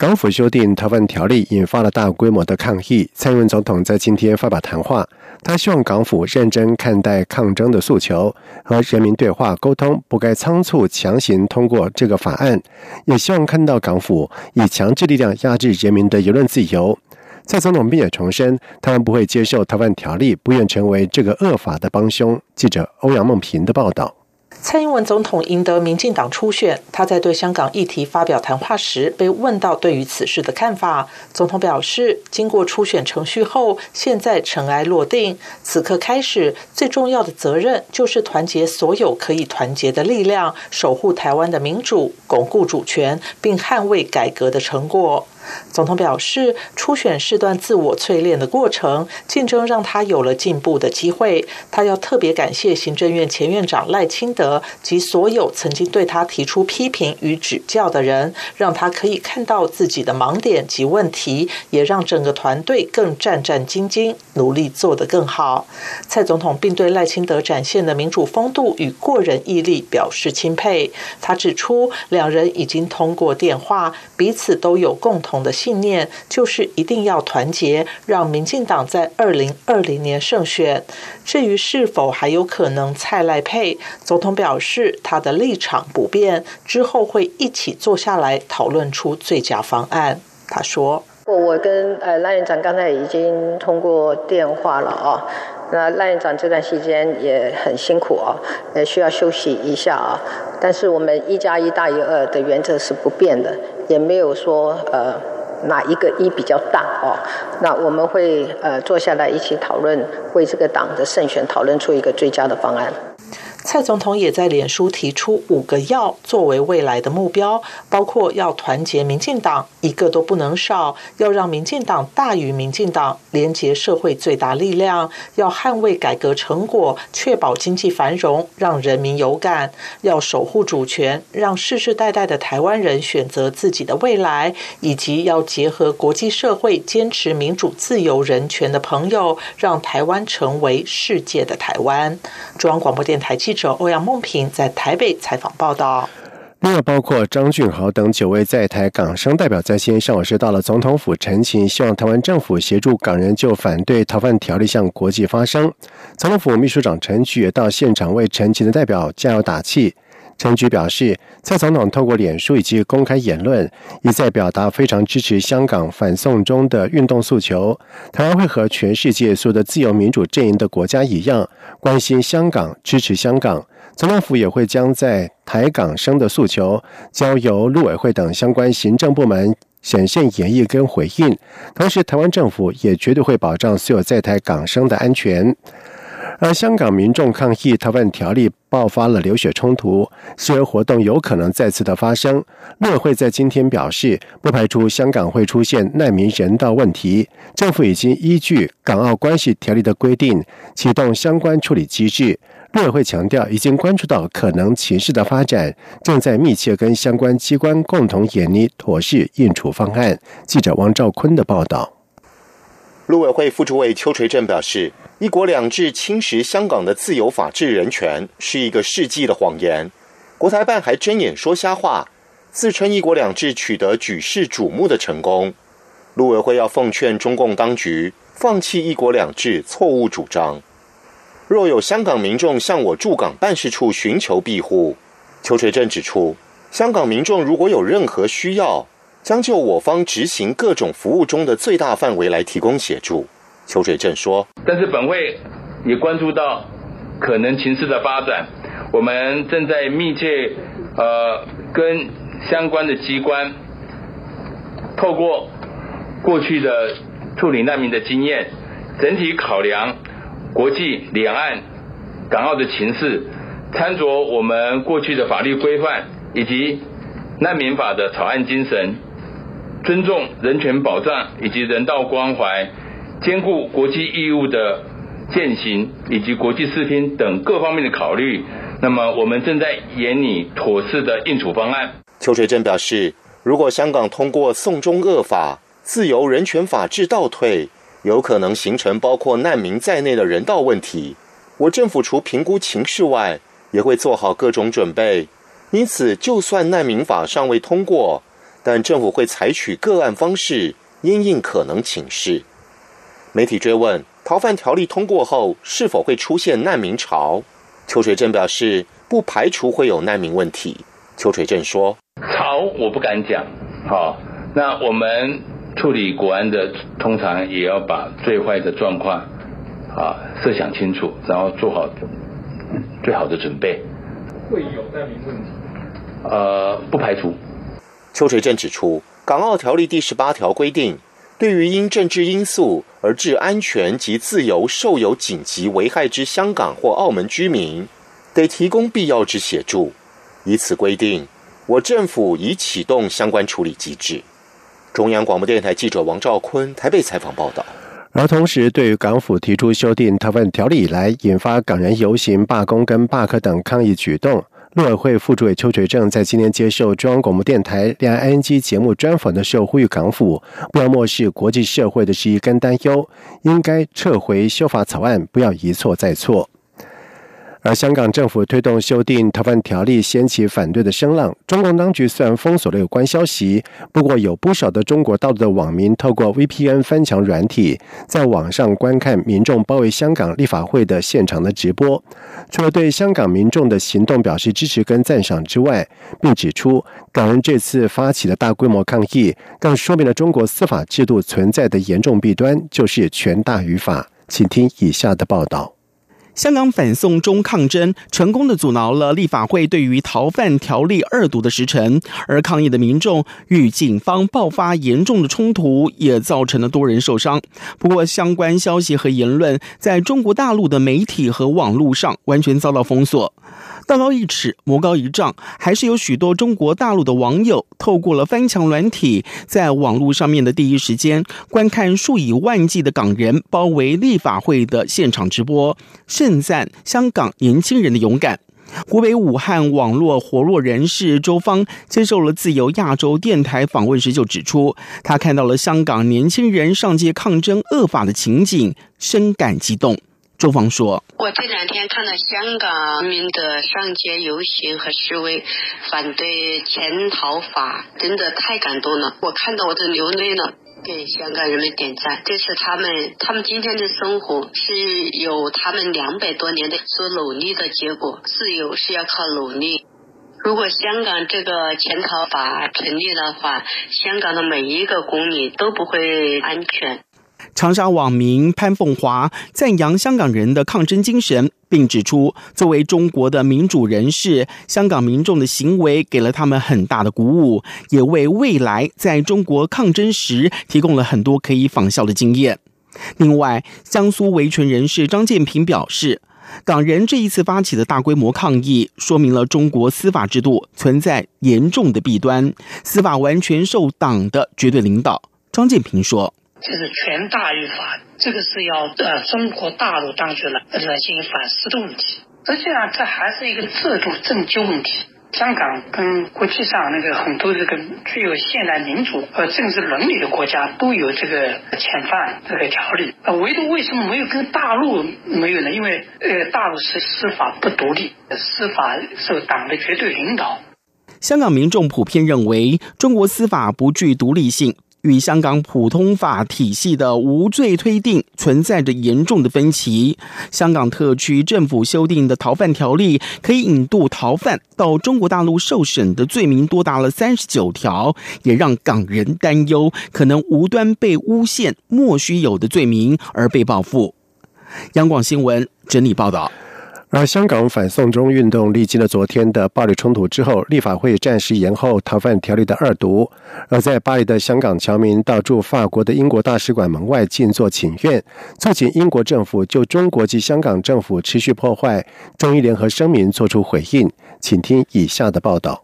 港府修订逃犯条例引发了大规模的抗议。蔡英文总统在今天发表谈话，他希望港府认真看待抗争的诉求，和人民对话沟通，不该仓促强行通过这个法案。也希望看到港府以强制力量压制人民的言论自由。蔡总统并且重申，他们不会接受逃犯条例，不愿成为这个恶法的帮凶。记者欧阳梦平的报道。蔡英文总统赢得民进党初选，他在对香港议题发表谈话时，被问到对于此事的看法。总统表示，经过初选程序后，现在尘埃落定，此刻开始，最重要的责任就是团结所有可以团结的力量，守护台湾的民主，巩固主权，并捍卫改革的成果。总统表示，初选是段自我淬炼的过程，竞争让他有了进步的机会。他要特别感谢行政院前院长赖清德及所有曾经对他提出批评与指教的人，让他可以看到自己的盲点及问题，也让整个团队更战战兢兢，努力做得更好。蔡总统并对赖清德展现的民主风度与过人毅力表示钦佩。他指出，两人已经通过电话，彼此都有共同。的信念就是一定要团结，让民进党在二零二零年胜选。至于是否还有可能蔡赖配，总统表示他的立场不变，之后会一起坐下来讨论出最佳方案。他说：“我跟呃赖院长刚才已经通过电话了啊，那赖院长这段时间也很辛苦啊，也需要休息一下啊。但是我们一加一大于二的原则是不变的。”也没有说呃哪一个一比较大哦，那我们会呃坐下来一起讨论，为这个党的胜选讨论出一个最佳的方案。蔡总统也在脸书提出五个要作为未来的目标，包括要团结民进党，一个都不能少；要让民进党大于民进党，连结社会最大力量；要捍卫改革成果，确保经济繁荣，让人民有感；要守护主权，让世世代代的台湾人选择自己的未来；以及要结合国际社会坚持民主、自由、人权的朋友，让台湾成为世界的台湾。中央广播电台记。者者欧阳梦平在台北采访报道。另外，包括张俊豪等九位在台港商代表在先上午是到了总统府陈情，希望台湾政府协助港人就反对逃犯条例向国际发声。总统府秘书长陈菊也到现场为陈情的代表加油打气。陈菊表示，蔡总统透过脸书以及公开言论，一再表达非常支持香港反送中的运动诉求。台湾会和全世界所有的自由民主阵营的国家一样，关心香港，支持香港。总统府也会将在台港生的诉求，交由陆委会等相关行政部门显现演绎跟回应。同时，台湾政府也绝对会保障所有在台港生的安全。而香港民众抗议逃犯条例爆发了流血衝突，示威活動有可能再次的發生。陸委會在今天表示，不排除香港會出現難民人道問題，政府已經依據港澳關係條例的規定，啟動相關處理機制。陸委會強調，已經關注到可能情勢的發展，正在密切跟相關機關共同研拟妥適應處方案。記者王兆坤的報道。陸委會副主委邱垂正表示。一国两制侵蚀香港的自由、法治、人权，是一个世纪的谎言。国台办还睁眼说瞎话，自称一国两制取得举世瞩目的成功。陆委会要奉劝中共当局放弃一国两制错误主张。若有香港民众向我驻港办事处寻求庇护，邱垂正指出，香港民众如果有任何需要，将就我方执行各种服务中的最大范围来提供协助。邱水正说：“但是本会也关注到可能情势的发展，我们正在密切呃跟相关的机关，透过过去的处理难民的经验，整体考量国际、两岸港澳的情势，参酌我们过去的法律规范以及难民法的草案精神，尊重人权保障以及人道关怀，兼顾国际义务的践行以及国际视听等各方面的考虑，那么我们正在研拟妥适的应处方案。邱垂正表示，如果香港通过送中恶法，自由、人权、法治倒退，有可能形成包括难民在内的人道问题。我政府除评估情势外，也会做好各种准备。因此，就算难民法尚未通过，但政府会采取个案方式，因应可能情势。媒体追问逃犯条例通过后是否会出现难民潮，邱垂正表示不排除会有难民问题。邱垂正说：“潮我不敢讲，好，那我们处理国安的，通常也要把最坏的状况啊设想清楚，然后做好最好的准备。会有难民问题？呃，不排除。”邱垂正指出，《港澳条例》第十八条规定，对于因政治因素而致安全及自由受有紧急危害之香港或澳门居民，得提供必要之协助。以此规定，我政府已启动相关处理机制。中央广播电台记者王兆坤台北采访报道。而同时，对于港府提出修订逃犯条例以来，引发港人游行、罢工跟罢课等抗议举动。陆委会副主委邱垂正在今天接受中央广播电台两岸 ING 节目专访的时候，呼吁港府不要漠视国际社会的质疑跟担忧，应该撤回修法草案，不要一错再错。而香港政府推动修订逃犯条例，掀起反对的声浪。中共当局虽然封锁了有关消息，不过有不少的中国大陆的网民透过 VPN 翻墙软体，在网上观看民众包围香港立法会的现场的直播。除了对香港民众的行动表示支持跟赞赏之外，并指出港人这次发起的大规模抗议，更说明了中国司法制度存在的严重弊端，就是权大于法。请听以下的报道。香港反送中抗争成功的阻挠了立法会对于逃犯条例二读的时程，而抗议的民众与警方爆发严重的冲突，也造成了多人受伤。不过，相关消息和言论在中国大陆的媒体和网络上完全遭到封锁。道高一尺，魔高一丈，还是有许多中国大陆的网友透过了翻墙软体，在网络上面的第一时间观看数以万计的港人包围立法会的现场直播，盛赞香港年轻人的勇敢。湖北武汉网络活络人士周芳接受了自由亚洲电台访问时就指出，他看到了香港年轻人上街抗争恶法的情景，深感激动。周芳说：“我这两天看到香港人民的上街游行和示威，反对潜逃法，真的太感动了。我看到我都流泪了，给香港人民点赞。这是他们，他们今天的生活是有他们两百多年的所努力的结果。自由是要靠努力。如果香港这个潜逃法成立的话，香港的每一个公民都不会安全。”长沙网民潘凤华赞扬香港人的抗争精神，并指出，作为中国的民主人士，香港民众的行为给了他们很大的鼓舞，也为未来在中国抗争时提供了很多可以仿效的经验。另外，江苏维权人士张建平表示，港人这一次发起的大规模抗议，说明了中国司法制度存在严重的弊端，司法完全受党的绝对领导。张建平说。这是权大于法，这个是要呃中国大陆当局来来进行反思的问题。实际上，这还是一个制度政纠问题。香港跟国际上那个很多这个具有现代民主和政治伦理的国家都有这个遣返这个条例，呃，唯独为什么没有跟大陆没有呢？因为呃，大陆是司法不独立，司法受党的绝对领导。香港民众普遍认为，中国司法不具独立性。与香港普通法体系的无罪推定存在着严重的分歧。香港特区政府修订的逃犯条例，可以引渡逃犯到中国大陆受审的罪名多达了三十九条，也让港人担忧可能无端被诬陷莫须有的罪名而被报复。央广新闻整理报道。而香港反送中运动历经了昨天的暴力冲突之后，立法会暂时延后逃犯条例的二读。而在巴黎的香港侨民到驻法国的英国大使馆门外静坐请愿，促请英国政府就中国及香港政府持续破坏中英联合声明作出回应。请听以下的报道。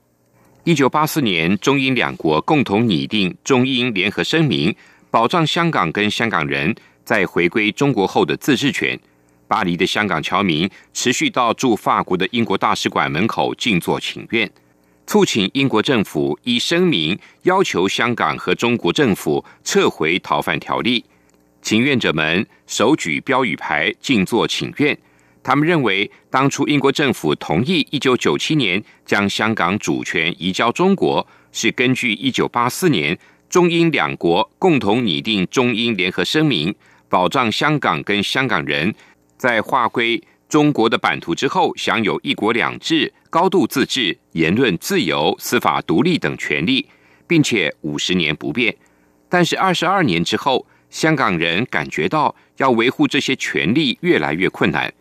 一九八四年，中英两国共同拟定中英联合声明，保障香港跟香港人在回归中国后的自治权。巴黎的香港侨民持续到驻法国的英国大使馆门口静坐请愿，促请英国政府以声明要求香港和中国政府撤回逃犯条例。请愿者们手举标语牌静坐请愿。他们认为，当初英国政府同意一九九七年将香港主权移交中国，是根据一九八四年中英两国共同拟定中英联合声明，保障香港跟香港人在划归中国的版图之后，享有一国两制、高度自治、言论自由、司法独立等权利，并且五十年不变。但是二十二年之后，香港人感觉到要维护这些权利越来越困难。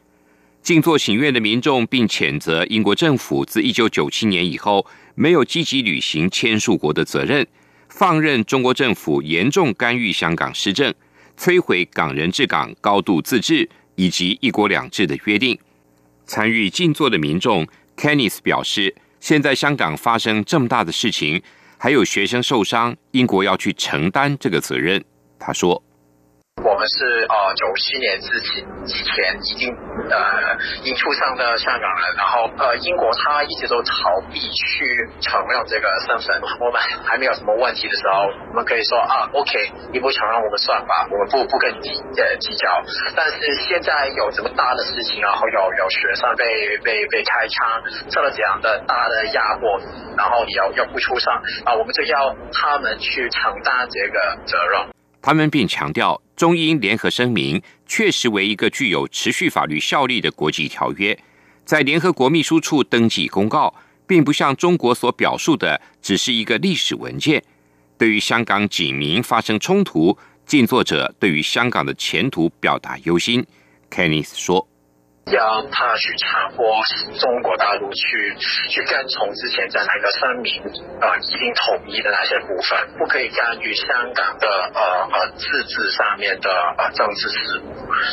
静坐请愿的民众，并谴责英国政府自一九九七年以后没有积极履行签署国的责任，放任中国政府严重干预香港施政，摧毁港人治港、高度自治以及一国两制的约定。参与静坐的民众 Kenneth 表示，现在香港发生这么大的事情，还有学生受伤，英国要去承担这个责任。他说。我们是呃九七年之前之前已经呃已经出生的香港人，然后呃英国他一直都逃避去承认这个身份。我们还没有什么问题的时候，我们可以说啊，OK，你不承认我们算吧，我们不不跟你计呃计较。但是现在有这么大的事情，然后有有学生被被被开枪，受了这样的大的压迫，然后你要要不出声啊，我们就要他们去承担这个责任。他们并强调，中英联合声明确实为一个具有持续法律效力的国际条约，在联合国秘书处登记公告，并不像中国所表述的只是一个历史文件。对于香港警民发生冲突，静坐者对于香港的前途表达忧心。Kenneth 说。让他去强迫中国大陆去去跟从之前在那个声明啊一定统一的那些部分，不可以干预香港的呃呃自治上面的呃政治事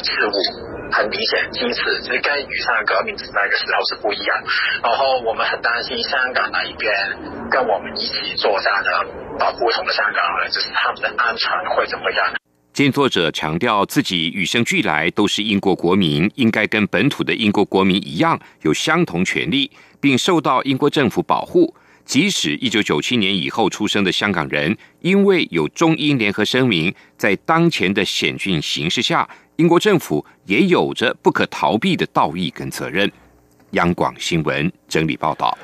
事务。很明显，因此这跟雨伞革命那个时候是不一样。然后我们很担心香港那一边跟我们一起作战的啊不同的香港人，就是他们的安全会怎么样？静坐者强调，自己与生俱来都是英国国民，应该跟本土的英国国民一样，有相同权利，并受到英国政府保护。即使一九九七年以后出生的香港人，因为有中英联合声明，在当前的险峻形势下，英国政府也有着不可逃避的道义跟责任。央广新闻整理报道。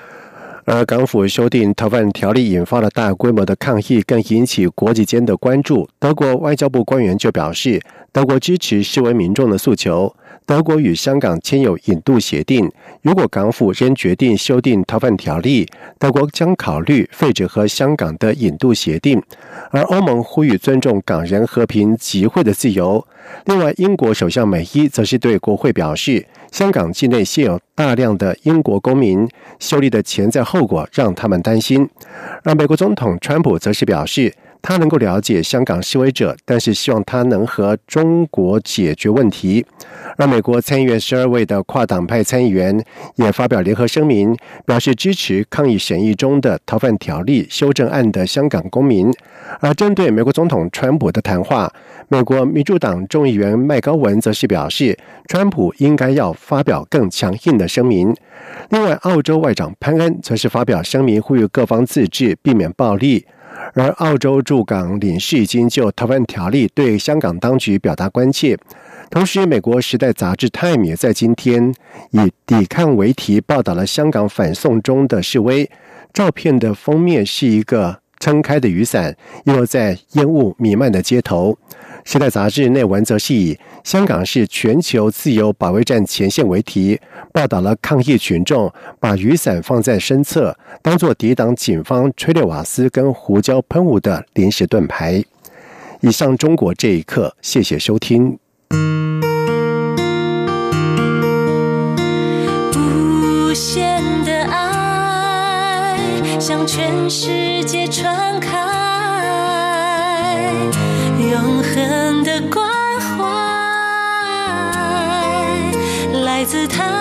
而港府修订逃犯条例引发了大规模的抗议，更引起国际间的关注。德国外交部官员就表示，德国支持示威民众的诉求。德国与香港签有引渡协定，如果港府仍决定修订逃犯条例，德国将考虑废止和香港的引渡协定。而欧盟呼吁尊重港人和平集会的自由。另外，英国首相梅伊则是对国会表示。香港境内现有大量的英国公民，修例的潜在后果让他们担心。而美国总统川普则是表示，他能够了解香港示威者，但是希望他能和中国解决问题。而美国参议院十二位的跨党派参议员也发表联合声明，表示支持抗议审议中的逃犯条例修正案的香港公民。而针对美国总统川普的谈话，美国民主党众议员麦高文则是表示，川普应该要发表更强硬的声明。另外，澳洲外长潘恩则是发表声明，呼吁各方自治，避免暴力。而澳洲驻港领事已经就逃犯条例对香港当局表达关切。同时，美国《时代》杂志《泰米》在今天以“抵抗”为题报道了香港反送中的示威。照片的封面是一个。撑开的雨伞，又在烟雾弥漫的街头。《时代》杂志内文则是以“香港是全球自由保卫战前线”为题，报道了抗议群众把雨伞放在身侧，当做抵挡警方催泪瓦斯跟胡椒喷雾的临时盾牌。以上，中国这一刻，谢谢收听。无限的爱向全世界传开，永恒的关怀来自他。